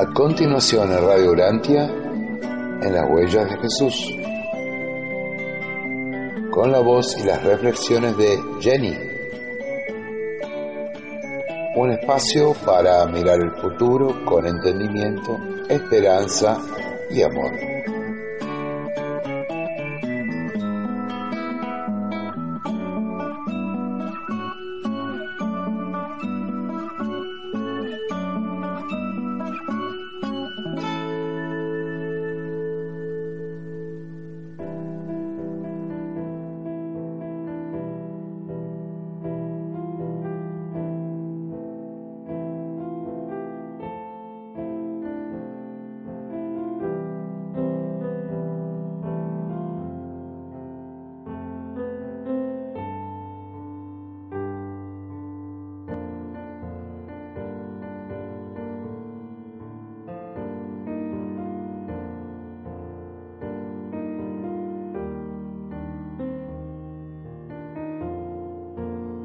A continuación en Radio Urantia, en las huellas de Jesús, con la voz y las reflexiones de Jenny. Un espacio para mirar el futuro con entendimiento, esperanza y amor.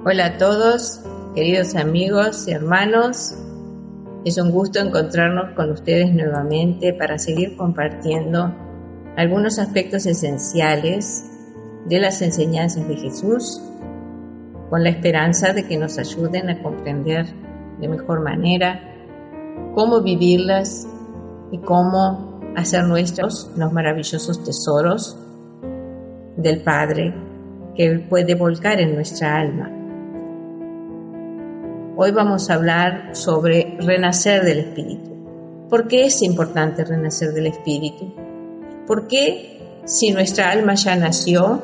Hola a todos, queridos amigos y hermanos. Es un gusto encontrarnos con ustedes nuevamente para seguir compartiendo algunos aspectos esenciales de las enseñanzas de Jesús, con la esperanza de que nos ayuden a comprender de mejor manera cómo vivirlas y cómo hacer nuestros los maravillosos tesoros del Padre que Él puede volcar en nuestra alma. Hoy vamos a hablar sobre renacer del Espíritu. ¿Por qué es importante renacer del Espíritu? ¿Por qué si nuestra alma ya nació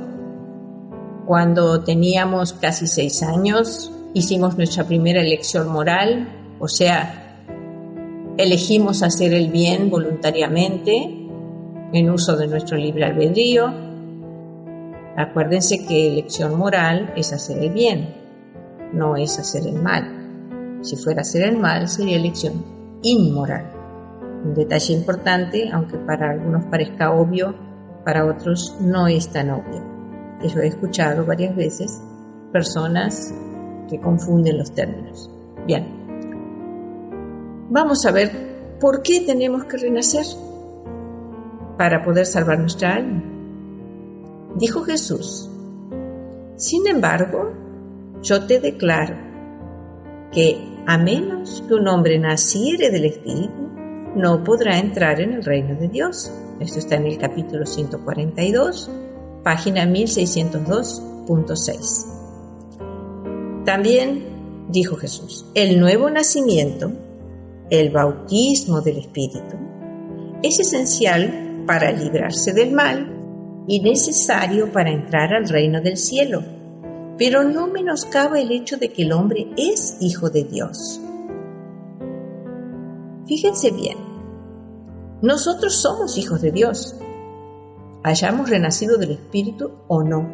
cuando teníamos casi seis años, hicimos nuestra primera elección moral, o sea, elegimos hacer el bien voluntariamente en uso de nuestro libre albedrío? Acuérdense que elección moral es hacer el bien, no es hacer el mal. Si fuera a hacer el mal, sería elección inmoral. Un detalle importante, aunque para algunos parezca obvio, para otros no es tan obvio. Yo he escuchado varias veces personas que confunden los términos. Bien, vamos a ver por qué tenemos que renacer para poder salvar nuestra alma. Dijo Jesús, sin embargo, yo te declaro que a menos que un hombre naciere del Espíritu, no podrá entrar en el reino de Dios. Esto está en el capítulo 142, página 1602.6. También dijo Jesús, el nuevo nacimiento, el bautismo del Espíritu, es esencial para librarse del mal y necesario para entrar al reino del cielo pero no menoscaba el hecho de que el hombre es hijo de Dios. Fíjense bien, nosotros somos hijos de Dios, hayamos renacido del Espíritu o no.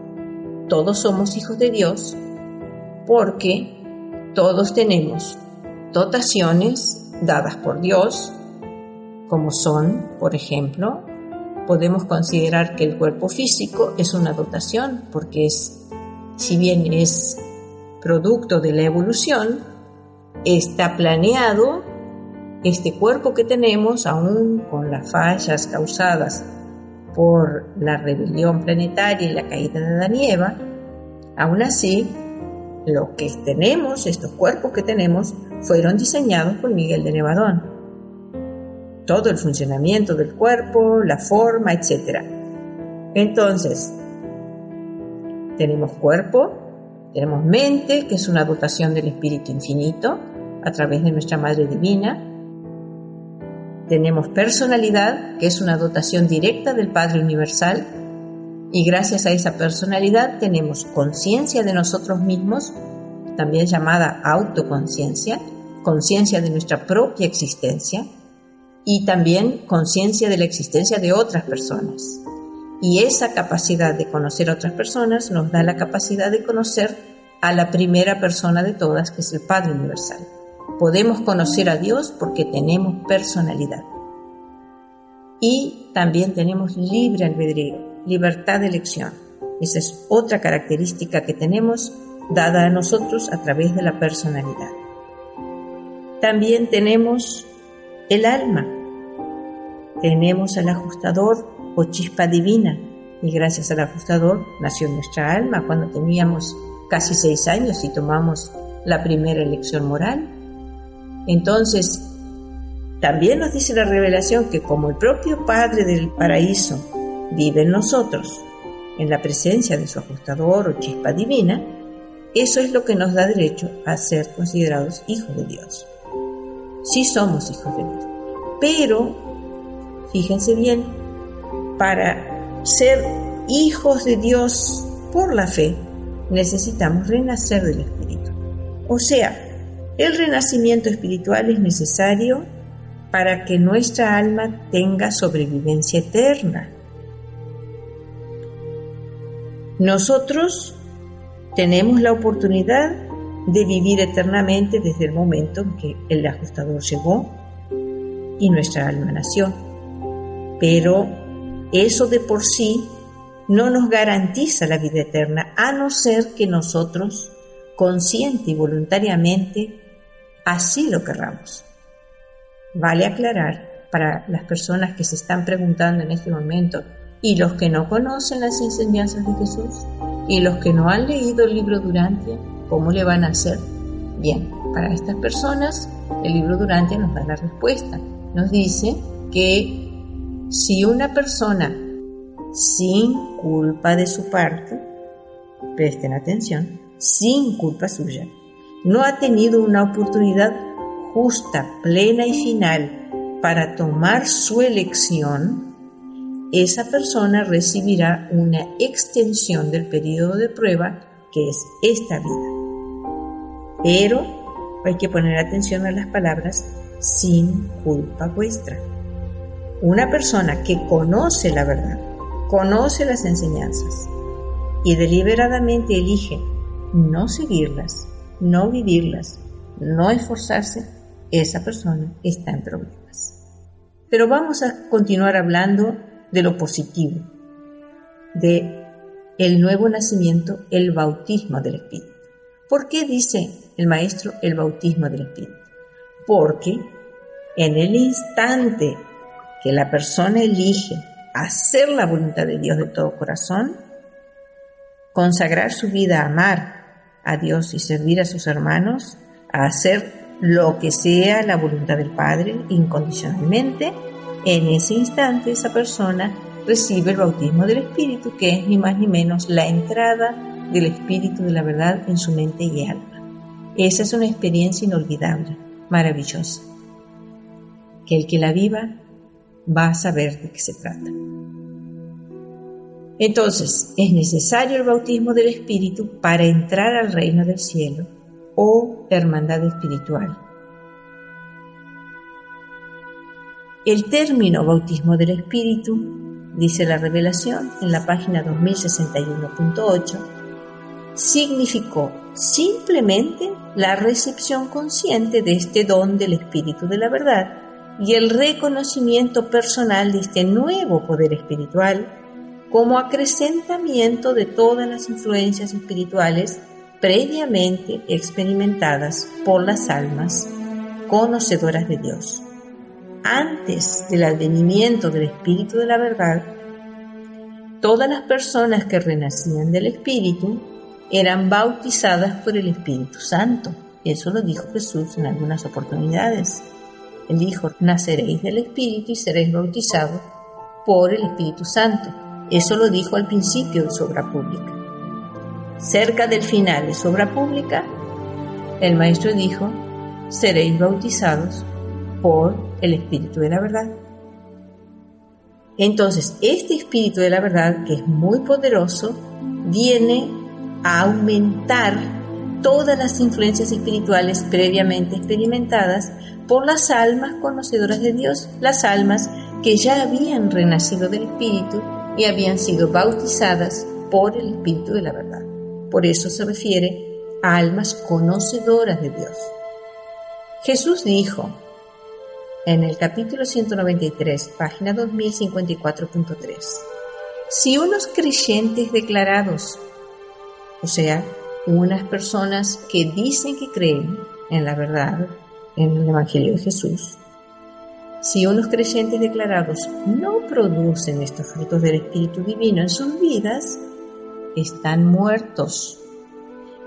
Todos somos hijos de Dios porque todos tenemos dotaciones dadas por Dios, como son, por ejemplo, podemos considerar que el cuerpo físico es una dotación porque es si bien es producto de la evolución, está planeado este cuerpo que tenemos, aún con las fallas causadas por la rebelión planetaria y la caída de Adán y Eva, aún así lo que tenemos, estos cuerpos que tenemos, fueron diseñados por Miguel de Nevadón. Todo el funcionamiento del cuerpo, la forma, etc. Entonces, tenemos cuerpo, tenemos mente, que es una dotación del Espíritu Infinito a través de nuestra Madre Divina. Tenemos personalidad, que es una dotación directa del Padre Universal y gracias a esa personalidad tenemos conciencia de nosotros mismos, también llamada autoconciencia, conciencia de nuestra propia existencia y también conciencia de la existencia de otras personas. Y esa capacidad de conocer a otras personas nos da la capacidad de conocer a la primera persona de todas, que es el Padre Universal. Podemos conocer a Dios porque tenemos personalidad. Y también tenemos libre albedrío libertad de elección. Esa es otra característica que tenemos dada a nosotros a través de la personalidad. También tenemos el alma. Tenemos al ajustador o chispa divina. Y gracias al ajustador nació nuestra alma cuando teníamos casi seis años y tomamos la primera elección moral. Entonces, también nos dice la revelación que como el propio Padre del paraíso vive en nosotros, en la presencia de su ajustador o chispa divina, eso es lo que nos da derecho a ser considerados hijos de Dios. Sí somos hijos de Dios. Pero, fíjense bien, para ser hijos de Dios por la fe, necesitamos renacer del Espíritu. O sea, el renacimiento espiritual es necesario para que nuestra alma tenga sobrevivencia eterna. Nosotros tenemos la oportunidad de vivir eternamente desde el momento en que el ajustador llegó y nuestra alma nació. Pero eso de por sí no nos garantiza la vida eterna, a no ser que nosotros, consciente y voluntariamente, así lo querramos. Vale aclarar para las personas que se están preguntando en este momento, y los que no conocen las enseñanzas de Jesús y los que no han leído el libro Durantia, ¿cómo le van a hacer? Bien, para estas personas el libro Durantia nos da la respuesta. Nos dice que si una persona sin culpa de su parte, presten atención, sin culpa suya, no ha tenido una oportunidad justa, plena y final para tomar su elección, esa persona recibirá una extensión del periodo de prueba que es esta vida. Pero hay que poner atención a las palabras sin culpa vuestra. Una persona que conoce la verdad, conoce las enseñanzas y deliberadamente elige no seguirlas, no vivirlas, no esforzarse, esa persona está en problemas. Pero vamos a continuar hablando de lo positivo, de el nuevo nacimiento, el bautismo del Espíritu. ¿Por qué dice el maestro el bautismo del Espíritu? Porque en el instante que la persona elige hacer la voluntad de Dios de todo corazón, consagrar su vida a amar a Dios y servir a sus hermanos, a hacer lo que sea la voluntad del Padre incondicionalmente, en ese instante esa persona recibe el bautismo del Espíritu, que es ni más ni menos la entrada del Espíritu de la verdad en su mente y alma. Esa es una experiencia inolvidable, maravillosa, que el que la viva va a saber de qué se trata. Entonces, es necesario el bautismo del Espíritu para entrar al reino del cielo o hermandad espiritual El término bautismo del Espíritu, dice la revelación en la página 2061.8, significó simplemente la recepción consciente de este don del Espíritu de la verdad y el reconocimiento personal de este nuevo poder espiritual como acrecentamiento de todas las influencias espirituales previamente experimentadas por las almas conocedoras de Dios antes del advenimiento del Espíritu de la verdad, todas las personas que renacían del Espíritu eran bautizadas por el Espíritu Santo. Eso lo dijo Jesús en algunas oportunidades. Él dijo, naceréis del Espíritu y seréis bautizados por el Espíritu Santo. Eso lo dijo al principio de su obra pública. Cerca del final de su obra pública, el Maestro dijo, seréis bautizados por el Espíritu de la verdad. Entonces, este Espíritu de la verdad, que es muy poderoso, viene a aumentar todas las influencias espirituales previamente experimentadas por las almas conocedoras de Dios, las almas que ya habían renacido del Espíritu y habían sido bautizadas por el Espíritu de la verdad. Por eso se refiere a almas conocedoras de Dios. Jesús dijo en el capítulo 193, página 2054.3, si unos creyentes declarados, o sea, unas personas que dicen que creen en la verdad, en el Evangelio de Jesús, si unos creyentes declarados no producen estos frutos del Espíritu Divino en sus vidas, están muertos.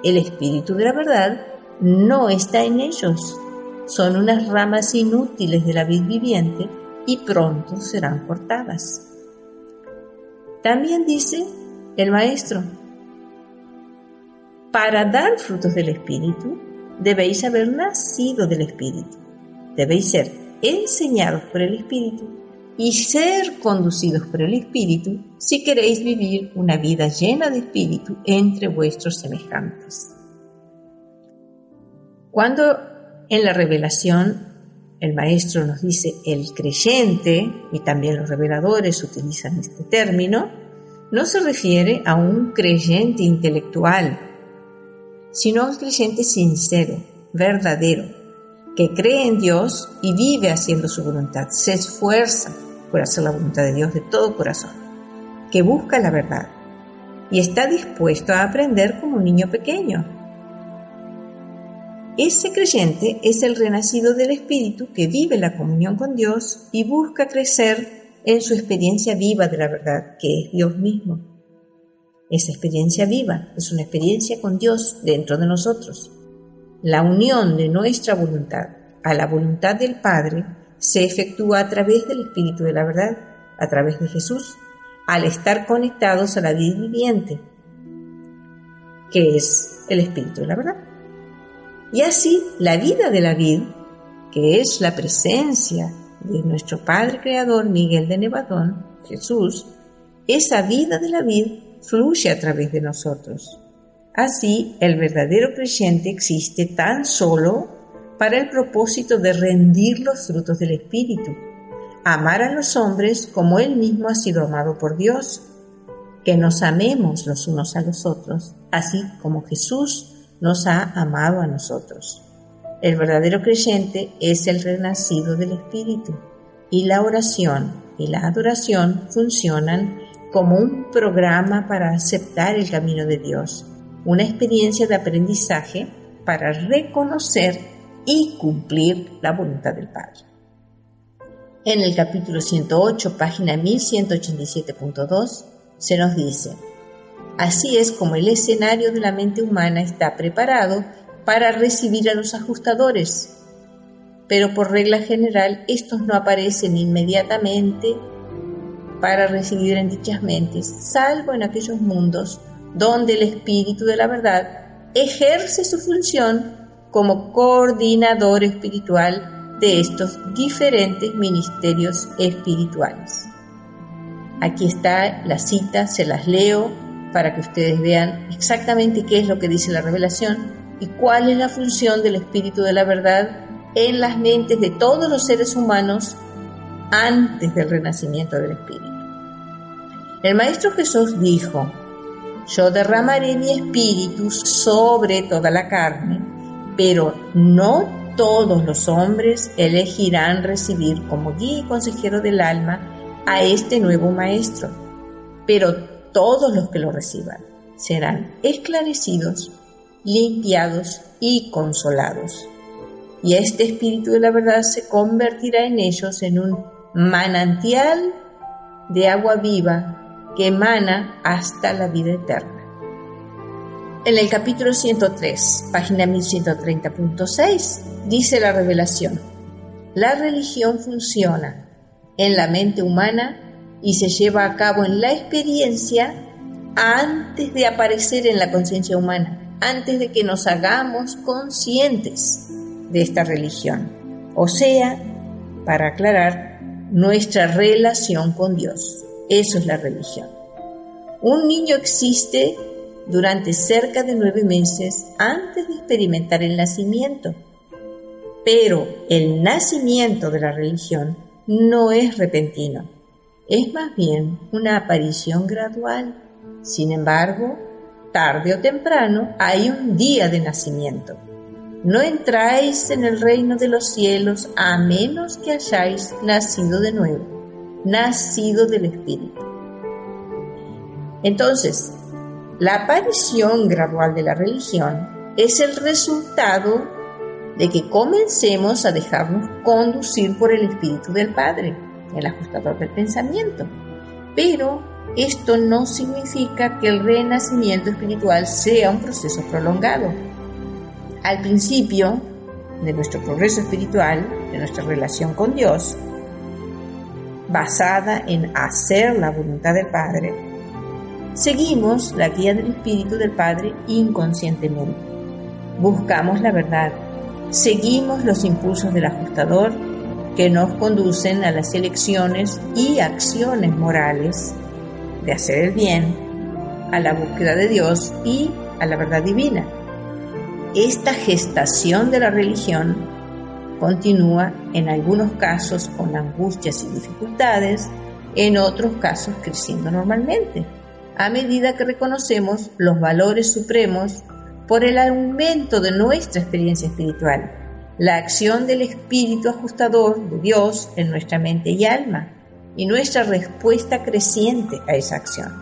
El Espíritu de la verdad no está en ellos. Son unas ramas inútiles de la vid viviente y pronto serán cortadas. También dice el Maestro, para dar frutos del Espíritu, debéis haber nacido del Espíritu. Debéis ser enseñados por el Espíritu y ser conducidos por el Espíritu si queréis vivir una vida llena de Espíritu entre vuestros semejantes. Cuando en la revelación el Maestro nos dice el creyente, y también los reveladores utilizan este término, no se refiere a un creyente intelectual, sino un creyente sincero, verdadero, que cree en Dios y vive haciendo su voluntad, se esfuerza por hacer la voluntad de Dios de todo corazón, que busca la verdad y está dispuesto a aprender como un niño pequeño. Ese creyente es el renacido del Espíritu que vive la comunión con Dios y busca crecer en su experiencia viva de la verdad, que es Dios mismo. Esa experiencia viva es una experiencia con Dios dentro de nosotros. La unión de nuestra voluntad a la voluntad del Padre se efectúa a través del Espíritu de la verdad, a través de Jesús, al estar conectados a la vida viviente, que es el Espíritu de la verdad. Y así la vida de la vida, que es la presencia de nuestro Padre Creador Miguel de Nevadón, Jesús, esa vida de la vida fluye a través de nosotros. Así, el verdadero creyente existe tan solo para el propósito de rendir los frutos del Espíritu, amar a los hombres como Él mismo ha sido amado por Dios, que nos amemos los unos a los otros, así como Jesús nos ha amado a nosotros. El verdadero creyente es el renacido del Espíritu y la oración y la adoración funcionan como un programa para aceptar el camino de Dios, una experiencia de aprendizaje para reconocer y cumplir la voluntad del Padre. En el capítulo 108, página 1187.2, se nos dice, así es como el escenario de la mente humana está preparado para recibir a los ajustadores, pero por regla general estos no aparecen inmediatamente para recibir en dichas mentes, salvo en aquellos mundos donde el espíritu de la verdad ejerce su función como coordinador espiritual de estos diferentes ministerios espirituales. Aquí está la cita, se las leo para que ustedes vean exactamente qué es lo que dice la revelación y cuál es la función del Espíritu de la Verdad en las mentes de todos los seres humanos antes del renacimiento del Espíritu. El Maestro Jesús dijo, yo derramaré mi espíritu sobre toda la carne pero no todos los hombres elegirán recibir como guía y consejero del alma a este nuevo maestro, pero todos los que lo reciban serán esclarecidos, limpiados y consolados. Y este espíritu de la verdad se convertirá en ellos en un manantial de agua viva que emana hasta la vida eterna. En el capítulo 103, página 1130.6, dice la revelación, la religión funciona en la mente humana y se lleva a cabo en la experiencia antes de aparecer en la conciencia humana, antes de que nos hagamos conscientes de esta religión. O sea, para aclarar, nuestra relación con Dios. Eso es la religión. Un niño existe durante cerca de nueve meses antes de experimentar el nacimiento. Pero el nacimiento de la religión no es repentino, es más bien una aparición gradual. Sin embargo, tarde o temprano hay un día de nacimiento. No entráis en el reino de los cielos a menos que hayáis nacido de nuevo, nacido del Espíritu. Entonces, la aparición gradual de la religión es el resultado de que comencemos a dejarnos conducir por el Espíritu del Padre, el ajustador del pensamiento. Pero esto no significa que el renacimiento espiritual sea un proceso prolongado. Al principio de nuestro progreso espiritual, de nuestra relación con Dios, basada en hacer la voluntad del Padre, Seguimos la guía del Espíritu del Padre inconscientemente. Buscamos la verdad. Seguimos los impulsos del ajustador que nos conducen a las elecciones y acciones morales de hacer el bien, a la búsqueda de Dios y a la verdad divina. Esta gestación de la religión continúa en algunos casos con angustias y dificultades, en otros casos creciendo normalmente. A medida que reconocemos los valores supremos por el aumento de nuestra experiencia espiritual, la acción del espíritu ajustador de Dios en nuestra mente y alma, y nuestra respuesta creciente a esa acción,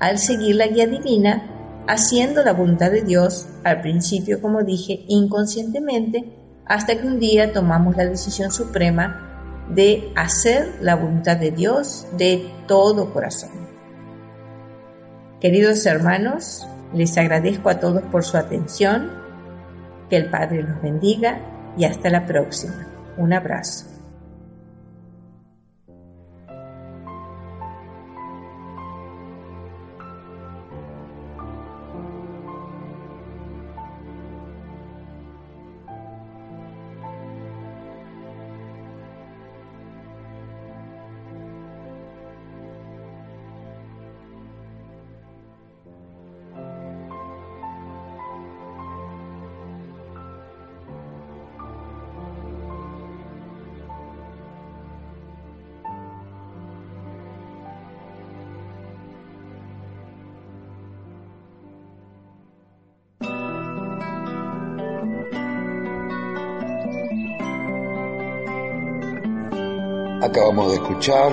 al seguir la guía divina, haciendo la voluntad de Dios, al principio, como dije, inconscientemente, hasta que un día tomamos la decisión suprema de hacer la voluntad de Dios de todo corazón. Queridos hermanos, les agradezco a todos por su atención, que el Padre los bendiga y hasta la próxima. Un abrazo. Acabamos de escuchar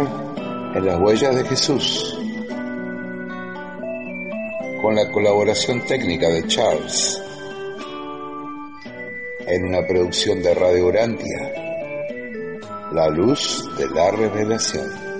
En las huellas de Jesús, con la colaboración técnica de Charles, en una producción de Radio Urantia, La Luz de la Revelación.